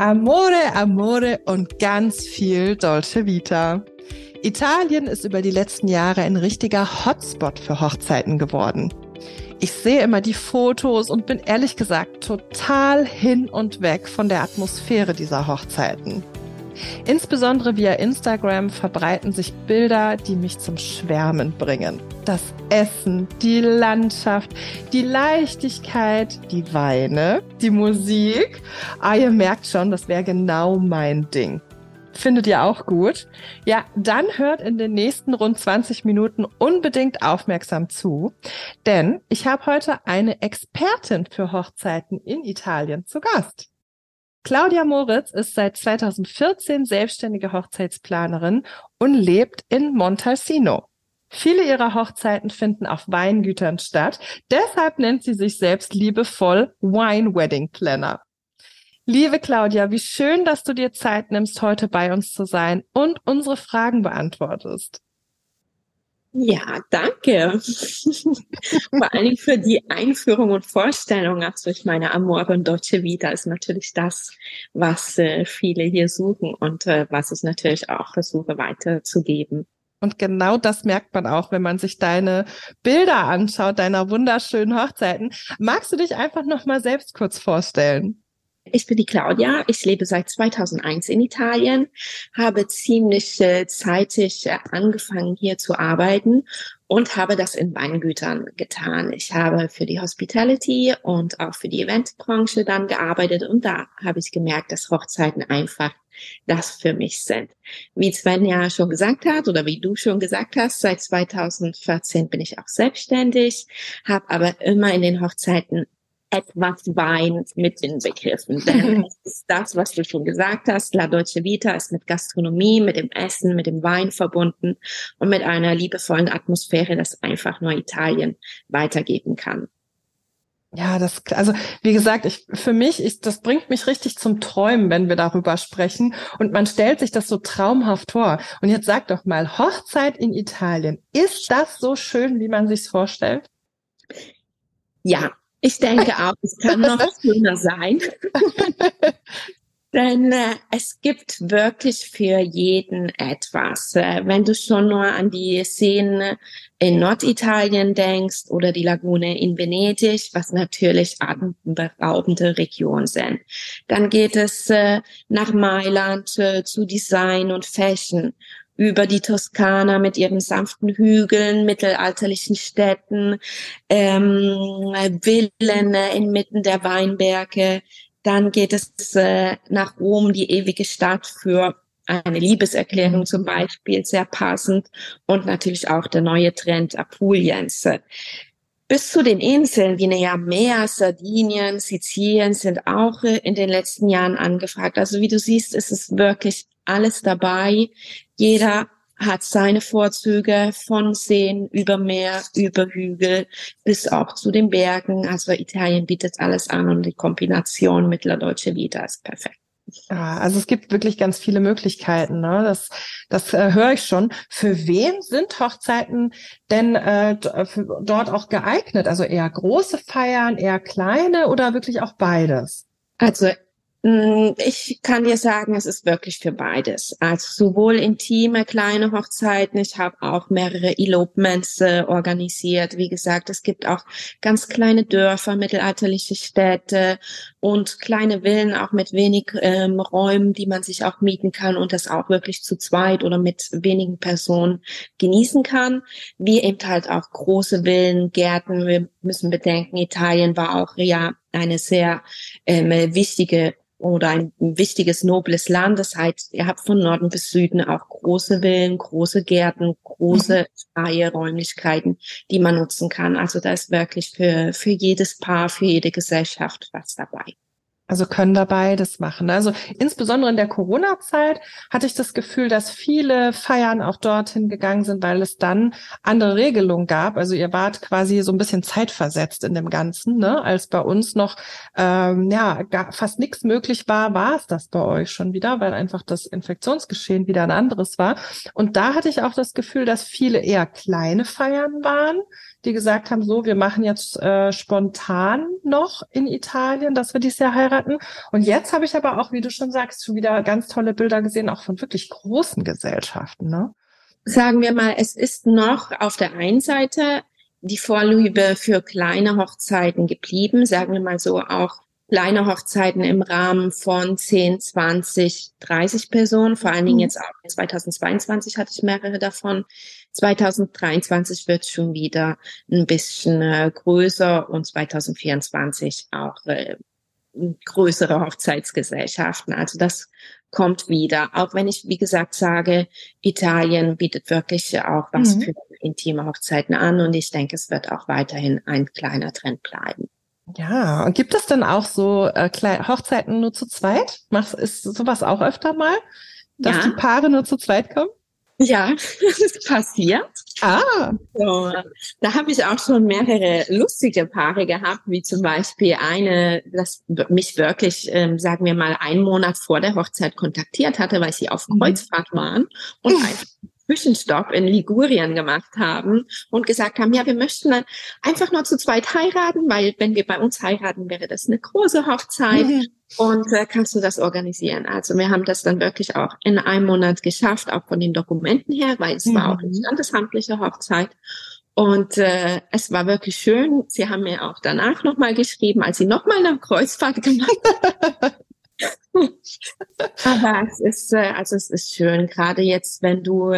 Amore, Amore und ganz viel Dolce Vita. Italien ist über die letzten Jahre ein richtiger Hotspot für Hochzeiten geworden. Ich sehe immer die Fotos und bin ehrlich gesagt total hin und weg von der Atmosphäre dieser Hochzeiten. Insbesondere via Instagram verbreiten sich Bilder, die mich zum Schwärmen bringen. Das Essen, die Landschaft, die Leichtigkeit, die Weine, die Musik. Ah, ihr merkt schon, das wäre genau mein Ding. Findet ihr auch gut? Ja, dann hört in den nächsten rund 20 Minuten unbedingt aufmerksam zu, denn ich habe heute eine Expertin für Hochzeiten in Italien zu Gast. Claudia Moritz ist seit 2014 selbstständige Hochzeitsplanerin und lebt in Montalcino. Viele ihrer Hochzeiten finden auf Weingütern statt. Deshalb nennt sie sich selbst liebevoll Wine Wedding Planner. Liebe Claudia, wie schön, dass du dir Zeit nimmst, heute bei uns zu sein und unsere Fragen beantwortest. Ja, danke. Vor allem für die Einführung und Vorstellung. Also ich meine, Amor und Dolce Vita ist natürlich das, was äh, viele hier suchen und äh, was ich natürlich auch versuche weiterzugeben. Und genau das merkt man auch, wenn man sich deine Bilder anschaut, deiner wunderschönen Hochzeiten. Magst du dich einfach noch mal selbst kurz vorstellen? Ich bin die Claudia. Ich lebe seit 2001 in Italien, habe ziemlich zeitig äh, angefangen hier zu arbeiten und habe das in Weingütern getan. Ich habe für die Hospitality und auch für die Eventbranche dann gearbeitet und da habe ich gemerkt, dass Hochzeiten einfach das für mich sind. Wie Sven ja schon gesagt hat oder wie du schon gesagt hast, seit 2014 bin ich auch selbstständig, habe aber immer in den Hochzeiten etwas Wein mit den Begriffen. Denn das ist das, was du schon gesagt hast. La Dolce Vita ist mit Gastronomie, mit dem Essen, mit dem Wein verbunden und mit einer liebevollen Atmosphäre, das einfach nur Italien weitergeben kann. Ja, das, also wie gesagt, ich, für mich ist, das bringt mich richtig zum Träumen, wenn wir darüber sprechen. Und man stellt sich das so traumhaft vor. Und jetzt sag doch mal, Hochzeit in Italien, ist das so schön, wie man sich's vorstellt? Ja, ich denke auch, es kann noch schöner sein. Denn äh, es gibt wirklich für jeden etwas. Äh, wenn du schon nur an die Szenen in Norditalien denkst oder die Lagune in Venedig, was natürlich atemberaubende Regionen sind, dann geht es äh, nach Mailand äh, zu Design und Fashion über die Toskana mit ihren sanften Hügeln, mittelalterlichen Städten, ähm, Villen äh, inmitten der Weinberge. Dann geht es äh, nach Rom, die ewige Stadt für eine Liebeserklärung zum Beispiel, sehr passend. Und natürlich auch der neue Trend Apuliens. Bis zu den Inseln wie Nea Meer, Sardinien, Sizilien sind auch äh, in den letzten Jahren angefragt. Also wie du siehst, ist es wirklich alles dabei. Jeder hat seine Vorzüge von Seen über Meer, über Hügel bis auch zu den Bergen. Also Italien bietet alles an und die Kombination mit La Dolce Vita ist perfekt. Ja, also es gibt wirklich ganz viele Möglichkeiten. Ne? Das, das äh, höre ich schon. Für wen sind Hochzeiten denn äh, dort auch geeignet? Also eher große Feiern, eher kleine oder wirklich auch beides? Also ich kann dir sagen, es ist wirklich für beides. Also sowohl intime kleine Hochzeiten, ich habe auch mehrere Elopements äh, organisiert. Wie gesagt, es gibt auch ganz kleine Dörfer, mittelalterliche Städte und kleine Villen auch mit wenig ähm, Räumen, die man sich auch mieten kann und das auch wirklich zu zweit oder mit wenigen Personen genießen kann. Wie eben halt auch große Villen, Gärten. Wir müssen bedenken, Italien war auch ja eine sehr ähm, wichtige oder ein wichtiges, nobles Land. Das heißt, ihr habt von Norden bis Süden auch große Villen, große Gärten, große mhm. freie Räumlichkeiten, die man nutzen kann. Also da ist wirklich für, für jedes Paar, für jede Gesellschaft was dabei. Also können da beides machen. Also insbesondere in der Corona-Zeit hatte ich das Gefühl, dass viele Feiern auch dorthin gegangen sind, weil es dann andere Regelungen gab. Also ihr wart quasi so ein bisschen zeitversetzt in dem Ganzen, ne? Als bei uns noch ähm, ja gar, fast nichts möglich war, war es das bei euch schon wieder, weil einfach das Infektionsgeschehen wieder ein anderes war. Und da hatte ich auch das Gefühl, dass viele eher kleine Feiern waren, die gesagt haben, so, wir machen jetzt äh, spontan noch in Italien, dass wir dieses Jahr heiraten. Und jetzt habe ich aber auch, wie du schon sagst, schon wieder ganz tolle Bilder gesehen, auch von wirklich großen Gesellschaften, ne? Sagen wir mal, es ist noch auf der einen Seite die Vorliebe für kleine Hochzeiten geblieben, sagen wir mal so auch kleine Hochzeiten im Rahmen von 10, 20, 30 Personen. Vor allen Dingen mhm. jetzt auch 2022 hatte ich mehrere davon. 2023 wird schon wieder ein bisschen äh, größer und 2024 auch äh, größere Hochzeitsgesellschaften. Also das kommt wieder. Auch wenn ich, wie gesagt, sage, Italien bietet wirklich auch was mhm. für intime Hochzeiten an und ich denke, es wird auch weiterhin ein kleiner Trend bleiben. Ja, und gibt es denn auch so äh, Hochzeiten nur zu zweit? Machst, ist sowas auch öfter mal, dass ja. die Paare nur zu zweit kommen? Ja, das passiert. Ah. So, da habe ich auch schon mehrere lustige Paare gehabt, wie zum Beispiel eine, das mich wirklich, ähm, sagen wir mal, einen Monat vor der Hochzeit kontaktiert hatte, weil sie auf mhm. Kreuzfahrt waren und einfach Zwischenstopp in Ligurien gemacht haben und gesagt haben, ja, wir möchten dann einfach nur zu zweit heiraten, weil wenn wir bei uns heiraten, wäre das eine große Hochzeit. Mhm. Und äh, kannst du das organisieren? Also wir haben das dann wirklich auch in einem Monat geschafft, auch von den Dokumenten her, weil es mhm. war auch eine mhm. standesamtliche Hochzeit. Und äh, es war wirklich schön. Sie haben mir auch danach nochmal geschrieben, als sie nochmal eine Kreuzfahrt gemacht haben. Aber es ist, äh, also es ist schön, gerade jetzt, wenn du,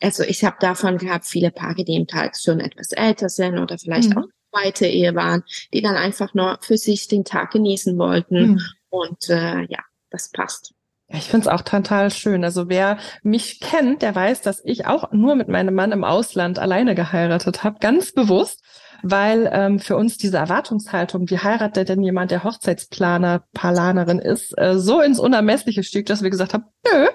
also ich habe davon gehabt, viele Paare, die im Tag schon etwas älter sind oder vielleicht mhm. auch zweite Ehe waren, die dann einfach nur für sich den Tag genießen wollten. Mhm. Und äh, ja, das passt. Ja, ich finde es auch total schön. Also wer mich kennt, der weiß, dass ich auch nur mit meinem Mann im Ausland alleine geheiratet habe, ganz bewusst weil ähm, für uns diese Erwartungshaltung, wie heiratet denn jemand, der Hochzeitsplaner, Parlanerin ist, äh, so ins Unermessliche stieg, dass wir gesagt haben, nö,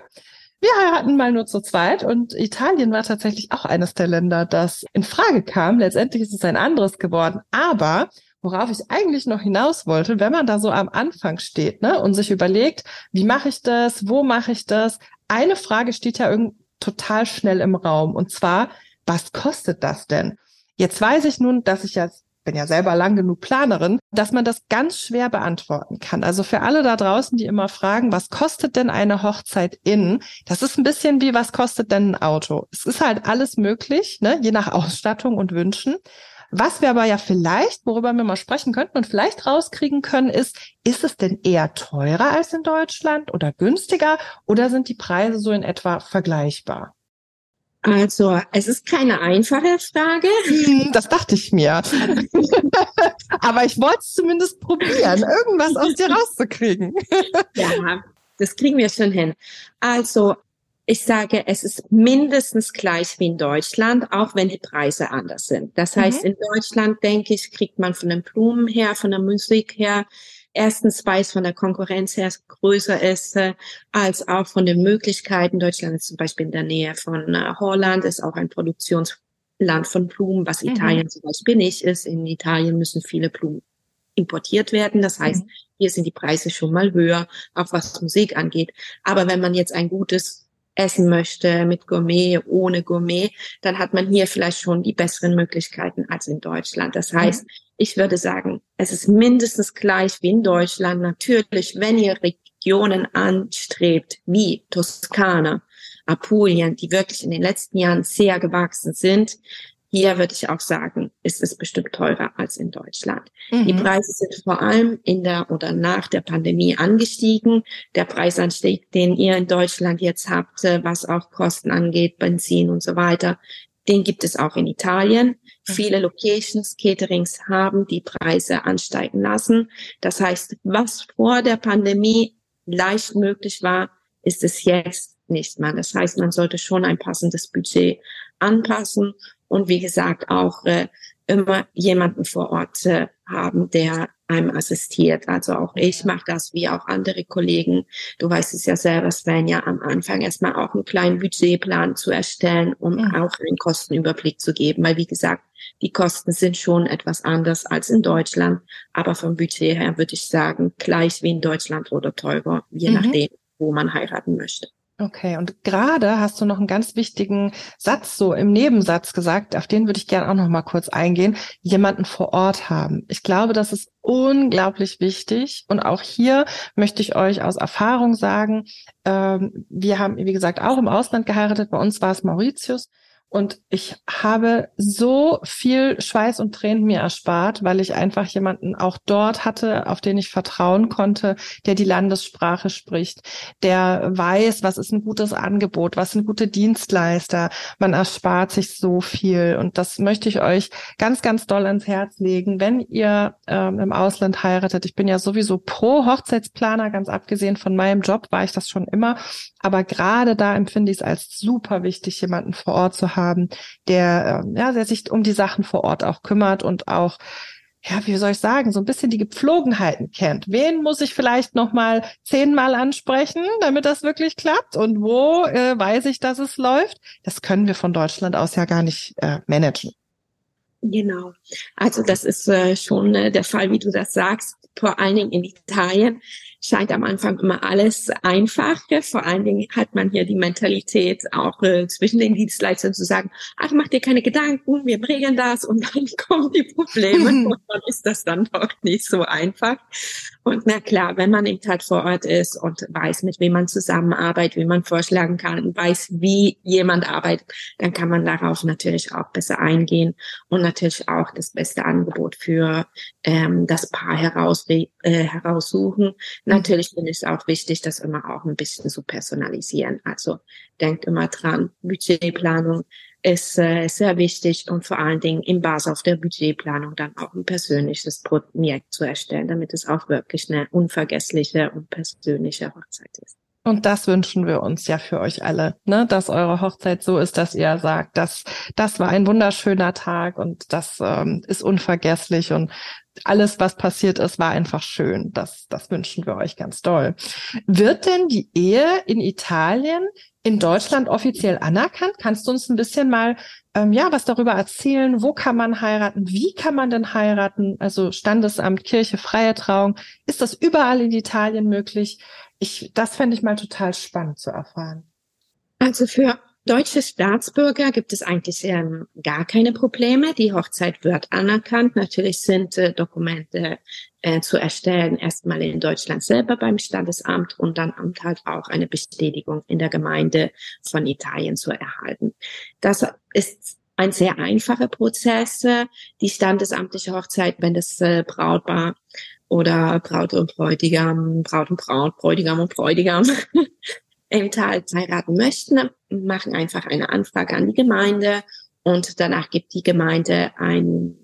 wir heiraten mal nur zu zweit und Italien war tatsächlich auch eines der Länder, das in Frage kam. Letztendlich ist es ein anderes geworden, aber worauf ich eigentlich noch hinaus wollte, wenn man da so am Anfang steht ne, und sich überlegt, wie mache ich das, wo mache ich das, eine Frage steht ja irgend total schnell im Raum und zwar, was kostet das denn? Jetzt weiß ich nun, dass ich ja bin ja selber lang genug Planerin, dass man das ganz schwer beantworten kann. Also für alle da draußen, die immer fragen, was kostet denn eine Hochzeit in? Das ist ein bisschen wie, was kostet denn ein Auto? Es ist halt alles möglich, ne? je nach Ausstattung und Wünschen. Was wir aber ja vielleicht, worüber wir mal sprechen könnten und vielleicht rauskriegen können, ist, ist es denn eher teurer als in Deutschland oder günstiger oder sind die Preise so in etwa vergleichbar? Also, es ist keine einfache Frage. Hm, das dachte ich mir. Aber ich wollte es zumindest probieren, irgendwas aus dir rauszukriegen. ja, das kriegen wir schon hin. Also, ich sage, es ist mindestens gleich wie in Deutschland, auch wenn die Preise anders sind. Das heißt, mhm. in Deutschland, denke ich, kriegt man von den Blumen her, von der Musik her, erstens, weil es von der Konkurrenz her größer ist, äh, als auch von den Möglichkeiten. Deutschland ist zum Beispiel in der Nähe von äh, Holland, ist auch ein Produktionsland von Blumen, was mhm. Italien zum Beispiel nicht ist. In Italien müssen viele Blumen importiert werden. Das heißt, mhm. hier sind die Preise schon mal höher, auch was Musik angeht. Aber wenn man jetzt ein gutes essen möchte mit Gourmet, ohne Gourmet, dann hat man hier vielleicht schon die besseren Möglichkeiten als in Deutschland. Das heißt, ich würde sagen, es ist mindestens gleich wie in Deutschland. Natürlich, wenn ihr Regionen anstrebt, wie Toskana, Apulien, die wirklich in den letzten Jahren sehr gewachsen sind, hier würde ich auch sagen, ist es bestimmt teurer als in Deutschland. Mhm. Die Preise sind vor allem in der oder nach der Pandemie angestiegen. Der Preisanstieg, den ihr in Deutschland jetzt habt, äh, was auch Kosten angeht, Benzin und so weiter, den gibt es auch in Italien. Mhm. Viele Locations, Caterings haben die Preise ansteigen lassen. Das heißt, was vor der Pandemie leicht möglich war, ist es jetzt nicht mehr. Das heißt, man sollte schon ein passendes Budget anpassen und wie gesagt auch äh, immer jemanden vor Ort äh, haben, der einem assistiert. Also auch ich mache das wie auch andere Kollegen. Du weißt es ja selber, Sven, ja am Anfang erstmal auch einen kleinen Budgetplan zu erstellen, um mhm. auch einen Kostenüberblick zu geben. Weil wie gesagt, die Kosten sind schon etwas anders als in Deutschland. Aber vom Budget her würde ich sagen, gleich wie in Deutschland oder teurer, je mhm. nachdem, wo man heiraten möchte. Okay, und gerade hast du noch einen ganz wichtigen Satz so im Nebensatz gesagt, auf den würde ich gerne auch noch mal kurz eingehen, jemanden vor Ort haben. Ich glaube, das ist unglaublich wichtig und auch hier möchte ich euch aus Erfahrung sagen, ähm, wir haben, wie gesagt, auch im Ausland geheiratet, bei uns war es Mauritius und ich habe so viel Schweiß und Tränen mir erspart, weil ich einfach jemanden auch dort hatte, auf den ich vertrauen konnte, der die Landessprache spricht, der weiß, was ist ein gutes Angebot, was sind gute Dienstleister. Man erspart sich so viel. Und das möchte ich euch ganz, ganz doll ans Herz legen, wenn ihr ähm, im Ausland heiratet. Ich bin ja sowieso pro Hochzeitsplaner, ganz abgesehen von meinem Job war ich das schon immer. Aber gerade da empfinde ich es als super wichtig, jemanden vor Ort zu haben, der, äh, ja, der sich um die Sachen vor Ort auch kümmert und auch ja, wie soll ich sagen, so ein bisschen die Gepflogenheiten kennt. Wen muss ich vielleicht noch mal zehnmal ansprechen, damit das wirklich klappt? Und wo äh, weiß ich, dass es läuft? Das können wir von Deutschland aus ja gar nicht äh, managen. Genau. Also das ist äh, schon äh, der Fall, wie du das sagst. Vor allen Dingen in Italien scheint am Anfang immer alles einfach. Vor allen Dingen hat man hier die Mentalität auch äh, zwischen den Dienstleistern zu sagen, ach, mach dir keine Gedanken, wir bringen das und dann kommen die Probleme und dann ist das dann doch nicht so einfach. Und na klar, wenn man eben halt vor Ort ist und weiß, mit wem man zusammenarbeitet, wie man vorschlagen kann, weiß, wie jemand arbeitet, dann kann man darauf natürlich auch besser eingehen und natürlich auch das beste Angebot für ähm, das Paar heraus, äh, heraussuchen. Natürlich finde ich es auch wichtig, das immer auch ein bisschen zu personalisieren. Also denkt immer dran, Budgetplanung ist äh, sehr wichtig und vor allen Dingen im Basis auf der Budgetplanung dann auch ein persönliches Projekt zu erstellen, damit es auch wirklich eine unvergessliche und persönliche Hochzeit ist. Und das wünschen wir uns ja für euch alle, ne? dass eure Hochzeit so ist, dass ihr sagt, dass das war ein wunderschöner Tag und das ähm, ist unvergesslich und alles, was passiert ist, war einfach schön. Das, das wünschen wir euch ganz doll. Wird denn die Ehe in Italien in Deutschland offiziell anerkannt? Kannst du uns ein bisschen mal ähm, ja was darüber erzählen? Wo kann man heiraten? Wie kann man denn heiraten? Also Standesamt, Kirche, freie Trauung. Ist das überall in Italien möglich? Ich, das fände ich mal total spannend zu erfahren. Also für deutsche Staatsbürger gibt es eigentlich ähm, gar keine Probleme. Die Hochzeit wird anerkannt. Natürlich sind äh, Dokumente äh, zu erstellen, erstmal in Deutschland selber beim Standesamt und dann halt auch eine Bestätigung in der Gemeinde von Italien zu erhalten. Das ist ein sehr einfacher Prozess. Die standesamtliche Hochzeit, wenn das äh, Brautpaar oder Braut und Bräutigam, Braut und Braut, Bräutigam und Bräutigam im Tal heiraten möchten, machen einfach eine Anfrage an die Gemeinde und danach gibt die Gemeinde ein,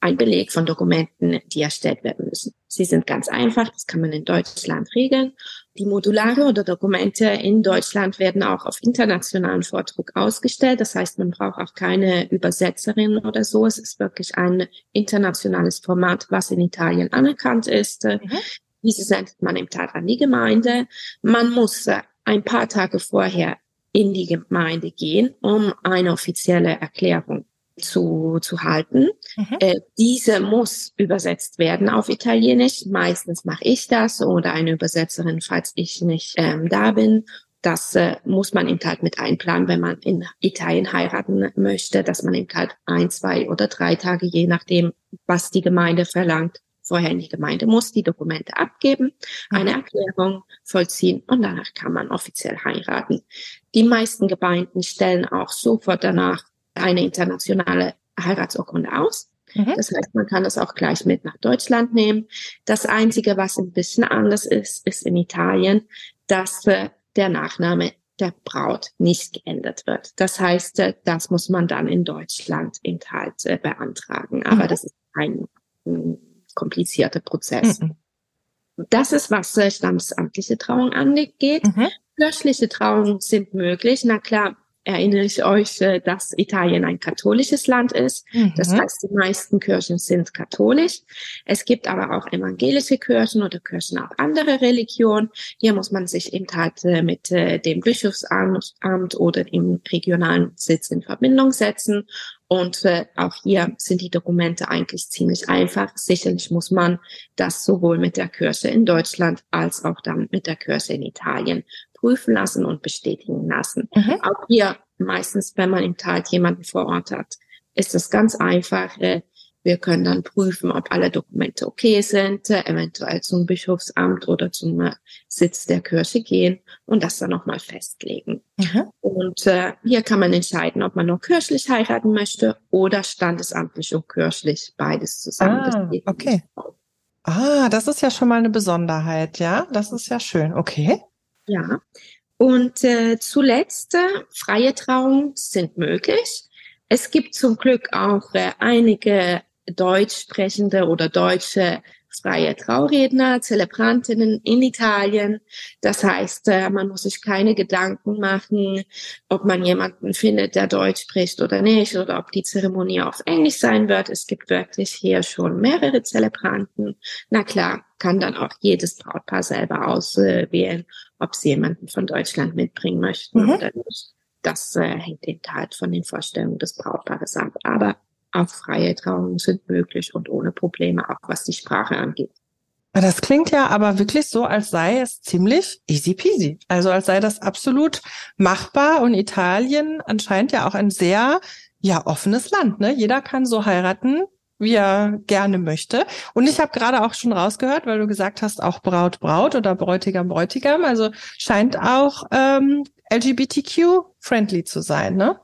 ein Beleg von Dokumenten, die erstellt werden müssen. Sie sind ganz einfach, das kann man in Deutschland regeln. Die Modulare oder Dokumente in Deutschland werden auch auf internationalen Vordruck ausgestellt. Das heißt, man braucht auch keine Übersetzerin oder so. Es ist wirklich ein internationales Format, was in Italien anerkannt ist. Mhm. Diese sendet man im Tat an die Gemeinde. Man muss ein paar Tage vorher in die Gemeinde gehen, um eine offizielle Erklärung zu, zu halten. Mhm. Äh, diese muss übersetzt werden auf Italienisch. Meistens mache ich das oder eine Übersetzerin, falls ich nicht ähm, da bin. Das äh, muss man eben halt mit einplanen, wenn man in Italien heiraten möchte, dass man eben halt ein, zwei oder drei Tage, je nachdem, was die Gemeinde verlangt, vorher in die Gemeinde muss, die Dokumente abgeben, eine mhm. Erklärung vollziehen und danach kann man offiziell heiraten. Die meisten Gemeinden stellen auch sofort danach eine internationale Heiratsurkunde aus. Mhm. Das heißt, man kann das auch gleich mit nach Deutschland nehmen. Das Einzige, was ein bisschen anders ist, ist in Italien, dass äh, der Nachname der Braut nicht geändert wird. Das heißt, äh, das muss man dann in Deutschland eben halt äh, beantragen. Aber mhm. das ist ein komplizierter Prozess. Mhm. Das ist, was äh, standesamtliche Trauung angeht. Mhm. Kirchliche Trauungen sind möglich. Na klar, erinnere ich euch, äh, dass Italien ein katholisches Land ist. Mhm. Das heißt, die meisten Kirchen sind katholisch. Es gibt aber auch evangelische Kirchen oder Kirchen auch andere Religionen. Hier muss man sich eben halt äh, mit äh, dem Bischofsamt oder dem regionalen Sitz in Verbindung setzen. Und äh, auch hier sind die Dokumente eigentlich ziemlich einfach. Sicherlich muss man das sowohl mit der Kirche in Deutschland als auch dann mit der Kirche in Italien prüfen lassen und bestätigen lassen. Mhm. Auch hier meistens, wenn man im Tal jemanden vor Ort hat, ist das ganz einfach. Äh, wir können dann prüfen, ob alle Dokumente okay sind, äh, eventuell zum Bischofsamt oder zum äh, Sitz der Kirche gehen und das dann nochmal festlegen. Mhm. Und äh, hier kann man entscheiden, ob man nur kirchlich heiraten möchte oder standesamtlich und kirchlich beides zusammen. Ah, okay. Ah, das ist ja schon mal eine Besonderheit, ja? Das ist ja schön. Okay. Ja. Und äh, zuletzt, äh, freie Trauungen sind möglich. Es gibt zum Glück auch äh, einige deutsch sprechende oder deutsche freie Trauredner, Zelebrantinnen in Italien. Das heißt, äh, man muss sich keine Gedanken machen, ob man jemanden findet, der Deutsch spricht oder nicht, oder ob die Zeremonie auf Englisch sein wird. Es gibt wirklich hier schon mehrere Zelebranten. Na klar, kann dann auch jedes Brautpaar selber auswählen, ob sie jemanden von Deutschland mitbringen möchten mhm. oder nicht. Das äh, hängt eben halt von den Vorstellungen des Brautpaares ab. Aber auch freie Trauungen sind möglich und ohne Probleme, auch was die Sprache angeht. Das klingt ja aber wirklich so, als sei es ziemlich easy peasy. Also als sei das absolut machbar und Italien anscheinend ja auch ein sehr ja offenes Land. Ne? Jeder kann so heiraten, wie er gerne möchte. Und ich habe gerade auch schon rausgehört, weil du gesagt hast, auch Braut, Braut oder Bräutigam, Bräutigam. Also scheint auch ähm, LGBTQ-friendly zu sein, ne?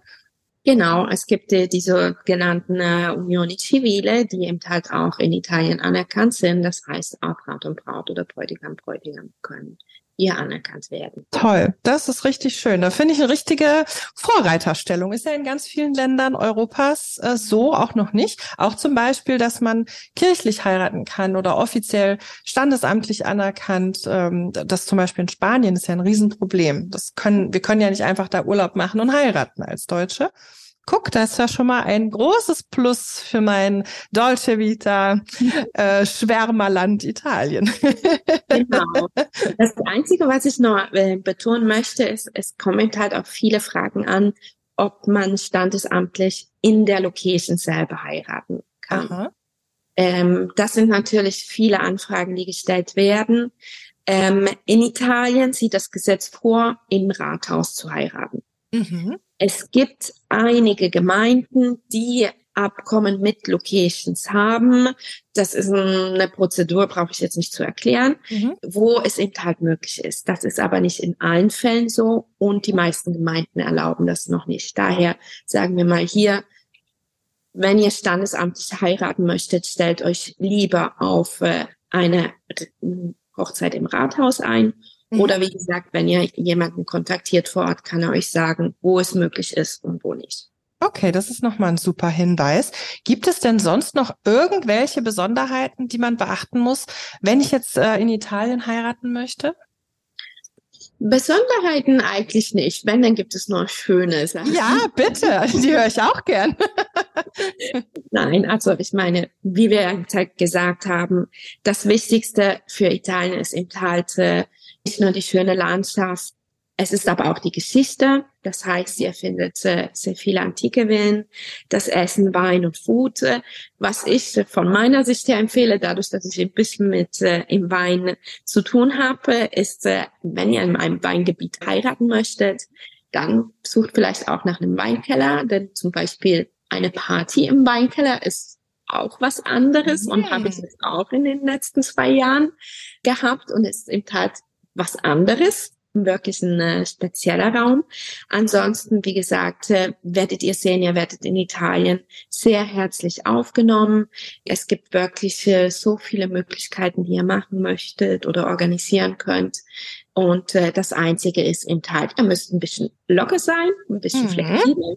Genau, es gibt äh, diese genannten äh, Unioni Civile, die eben halt auch in Italien anerkannt sind. Das heißt, auch Braut und Braut oder Bräutigam, Bräutigam können hier anerkannt werden. Toll, das ist richtig schön. Da finde ich eine richtige Vorreiterstellung. Ist ja in ganz vielen Ländern Europas äh, so auch noch nicht. Auch zum Beispiel, dass man kirchlich heiraten kann oder offiziell standesamtlich anerkannt. Ähm, das zum Beispiel in Spanien ist ja ein Riesenproblem. Das können, wir können ja nicht einfach da Urlaub machen und heiraten als Deutsche. Guck, das ist ja schon mal ein großes Plus für mein Dolce Vita äh, Schwärmerland Italien. genau. Das Einzige, was ich noch äh, betonen möchte, ist, es kommen halt auch viele Fragen an, ob man standesamtlich in der Location selber heiraten kann. Ähm, das sind natürlich viele Anfragen, die gestellt werden. Ähm, in Italien sieht das Gesetz vor, im Rathaus zu heiraten. Mhm. Es gibt einige Gemeinden, die Abkommen mit Locations haben. Das ist eine Prozedur, brauche ich jetzt nicht zu erklären, mhm. wo es eben halt möglich ist. Das ist aber nicht in allen Fällen so und die meisten Gemeinden erlauben das noch nicht. Daher sagen wir mal hier, wenn ihr standesamtlich heiraten möchtet, stellt euch lieber auf äh, eine Hochzeit im Rathaus ein. Oder wie gesagt, wenn ihr jemanden kontaktiert vor Ort, kann er euch sagen, wo es möglich ist und wo nicht. Okay, das ist nochmal ein super Hinweis. Gibt es denn sonst noch irgendwelche Besonderheiten, die man beachten muss, wenn ich jetzt äh, in Italien heiraten möchte? Besonderheiten eigentlich nicht. Wenn, dann gibt es noch schöne Sachen. Ja, bitte. Die höre ich auch gern. Nein, also ich meine, wie wir gesagt haben, das Wichtigste für Italien ist im Tal nicht nur die schöne Landschaft, es ist aber auch die Geschichte. Das heißt, ihr findet äh, sehr viele antike Villen, das Essen, Wein und Food. Was ich von meiner Sicht her empfehle, dadurch, dass ich ein bisschen mit äh, im Wein zu tun habe, ist, äh, wenn ihr in einem Weingebiet heiraten möchtet, dann sucht vielleicht auch nach einem Weinkeller, denn zum Beispiel eine Party im Weinkeller ist auch was anderes mhm. und habe ich jetzt auch in den letzten zwei Jahren gehabt und ist im Tat was anderes, wirklich ein äh, spezieller Raum. Ansonsten, wie gesagt, äh, werdet ihr sehen, ihr werdet in Italien sehr herzlich aufgenommen. Es gibt wirklich äh, so viele Möglichkeiten, die ihr machen möchtet oder organisieren könnt. Und äh, das Einzige ist im Teil, ihr müsst ein bisschen locker sein, ein bisschen mhm. flexibel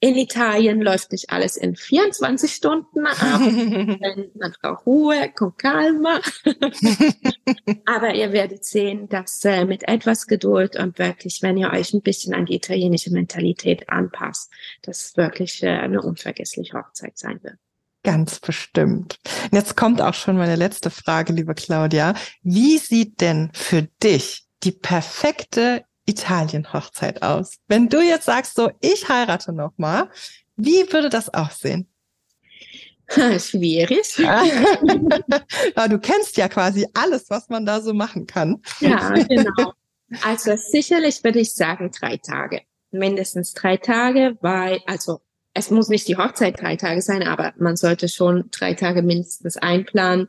in Italien läuft nicht alles in 24 Stunden ab. Man braucht Ruhe, con calma. Aber ihr werdet sehen, dass äh, mit etwas Geduld und wirklich, wenn ihr euch ein bisschen an die italienische Mentalität anpasst, dass wirklich äh, eine unvergessliche Hochzeit sein wird. Ganz bestimmt. Jetzt kommt auch schon meine letzte Frage, liebe Claudia. Wie sieht denn für dich die perfekte Italien-Hochzeit aus? Wenn du jetzt sagst, so, ich heirate noch mal, wie würde das aussehen? Schwierig. ja, du kennst ja quasi alles, was man da so machen kann. Ja, genau. Also sicherlich würde ich sagen drei Tage. Mindestens drei Tage, weil, also es muss nicht die Hochzeit drei Tage sein, aber man sollte schon drei Tage mindestens einplanen.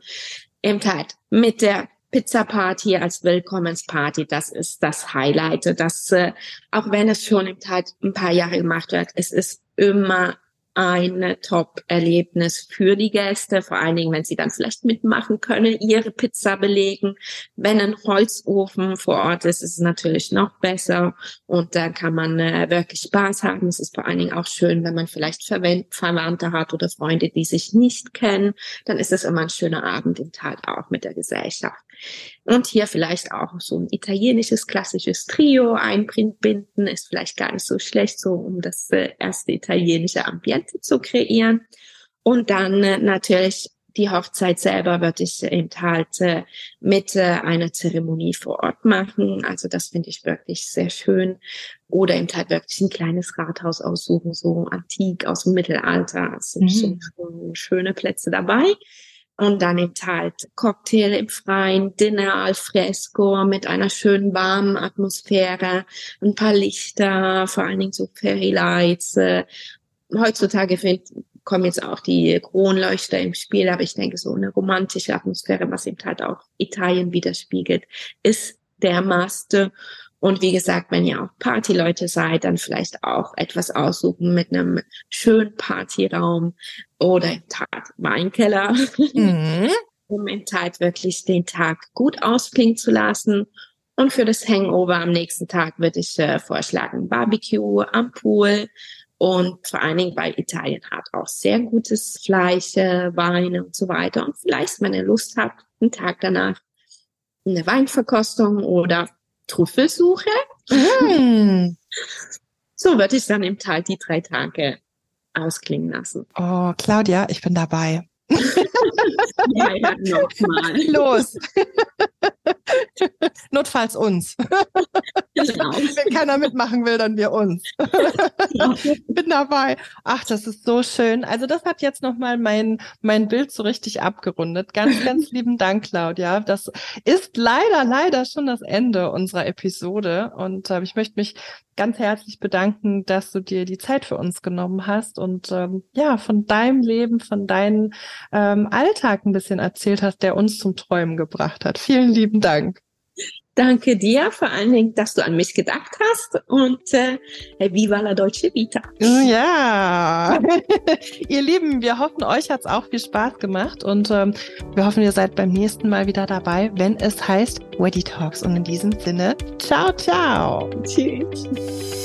Im Teil mit der Pizza Party als Willkommensparty, das ist das Highlight. Das, äh, auch wenn es schon im Teil ein paar Jahre gemacht wird, es ist immer ein Top-Erlebnis für die Gäste, vor allen Dingen, wenn sie dann vielleicht mitmachen können, ihre Pizza belegen. Wenn ein Holzofen vor Ort ist, ist es natürlich noch besser und da kann man äh, wirklich Spaß haben. Es ist vor allen Dingen auch schön, wenn man vielleicht Verwandte hat oder Freunde, die sich nicht kennen, dann ist es immer ein schöner Abend im Tag auch mit der Gesellschaft. Und hier vielleicht auch so ein italienisches klassisches Trio einbinden, ist vielleicht gar nicht so schlecht, so um das äh, erste italienische Ambiente zu kreieren. Und dann äh, natürlich die Hochzeit selber würde ich eben halt äh, mit äh, einer Zeremonie vor Ort machen. Also das finde ich wirklich sehr schön. Oder eben halt wirklich ein kleines Rathaus aussuchen, so antik aus dem Mittelalter. Es sind mhm. schon schöne Plätze dabei. Und dann eben halt Cocktail im Freien, Dinner al fresco mit einer schönen warmen Atmosphäre, ein paar Lichter, vor allen Dingen so Fairy Lights. Äh, heutzutage find, kommen jetzt auch die Kronleuchter im Spiel, aber ich denke, so eine romantische Atmosphäre, was eben halt auch Italien widerspiegelt, ist der Master. Und wie gesagt, wenn ihr auch Partyleute seid, dann vielleicht auch etwas aussuchen mit einem schönen Partyraum oder im Tat Weinkeller, mhm. um im Tat wirklich den Tag gut ausklingen zu lassen. Und für das Hangover am nächsten Tag würde ich äh, vorschlagen Barbecue am Pool. Und vor allen Dingen, weil Italien hat auch sehr gutes Fleisch, äh, Weine und so weiter. Und vielleicht, wenn ihr Lust habt, einen Tag danach eine Weinverkostung oder Trüffelsuche. Mm. So würde ich dann im Tal die drei Tage ausklingen lassen. Oh, Claudia, ich bin dabei. ja, ja, nochmal. Los. Notfalls uns. Genau. Wenn keiner mitmachen will, dann wir uns. Bin dabei. Ach, das ist so schön. Also das hat jetzt nochmal mein, mein Bild so richtig abgerundet. Ganz, ganz lieben Dank, Claudia. Das ist leider, leider schon das Ende unserer Episode. Und äh, ich möchte mich ganz herzlich bedanken, dass du dir die Zeit für uns genommen hast und ähm, ja, von deinem Leben, von deinem ähm, Alltag ein bisschen erzählt hast, der uns zum Träumen gebracht hat. Vielen lieben Dank. Danke dir, vor allen Dingen, dass du an mich gedacht hast und äh, viva la Deutsche Vita. Ja, ihr Lieben, wir hoffen, euch hat's auch viel Spaß gemacht und ähm, wir hoffen, ihr seid beim nächsten Mal wieder dabei, wenn es heißt Weddy Talks. Und in diesem Sinne, ciao, ciao. Tschüss.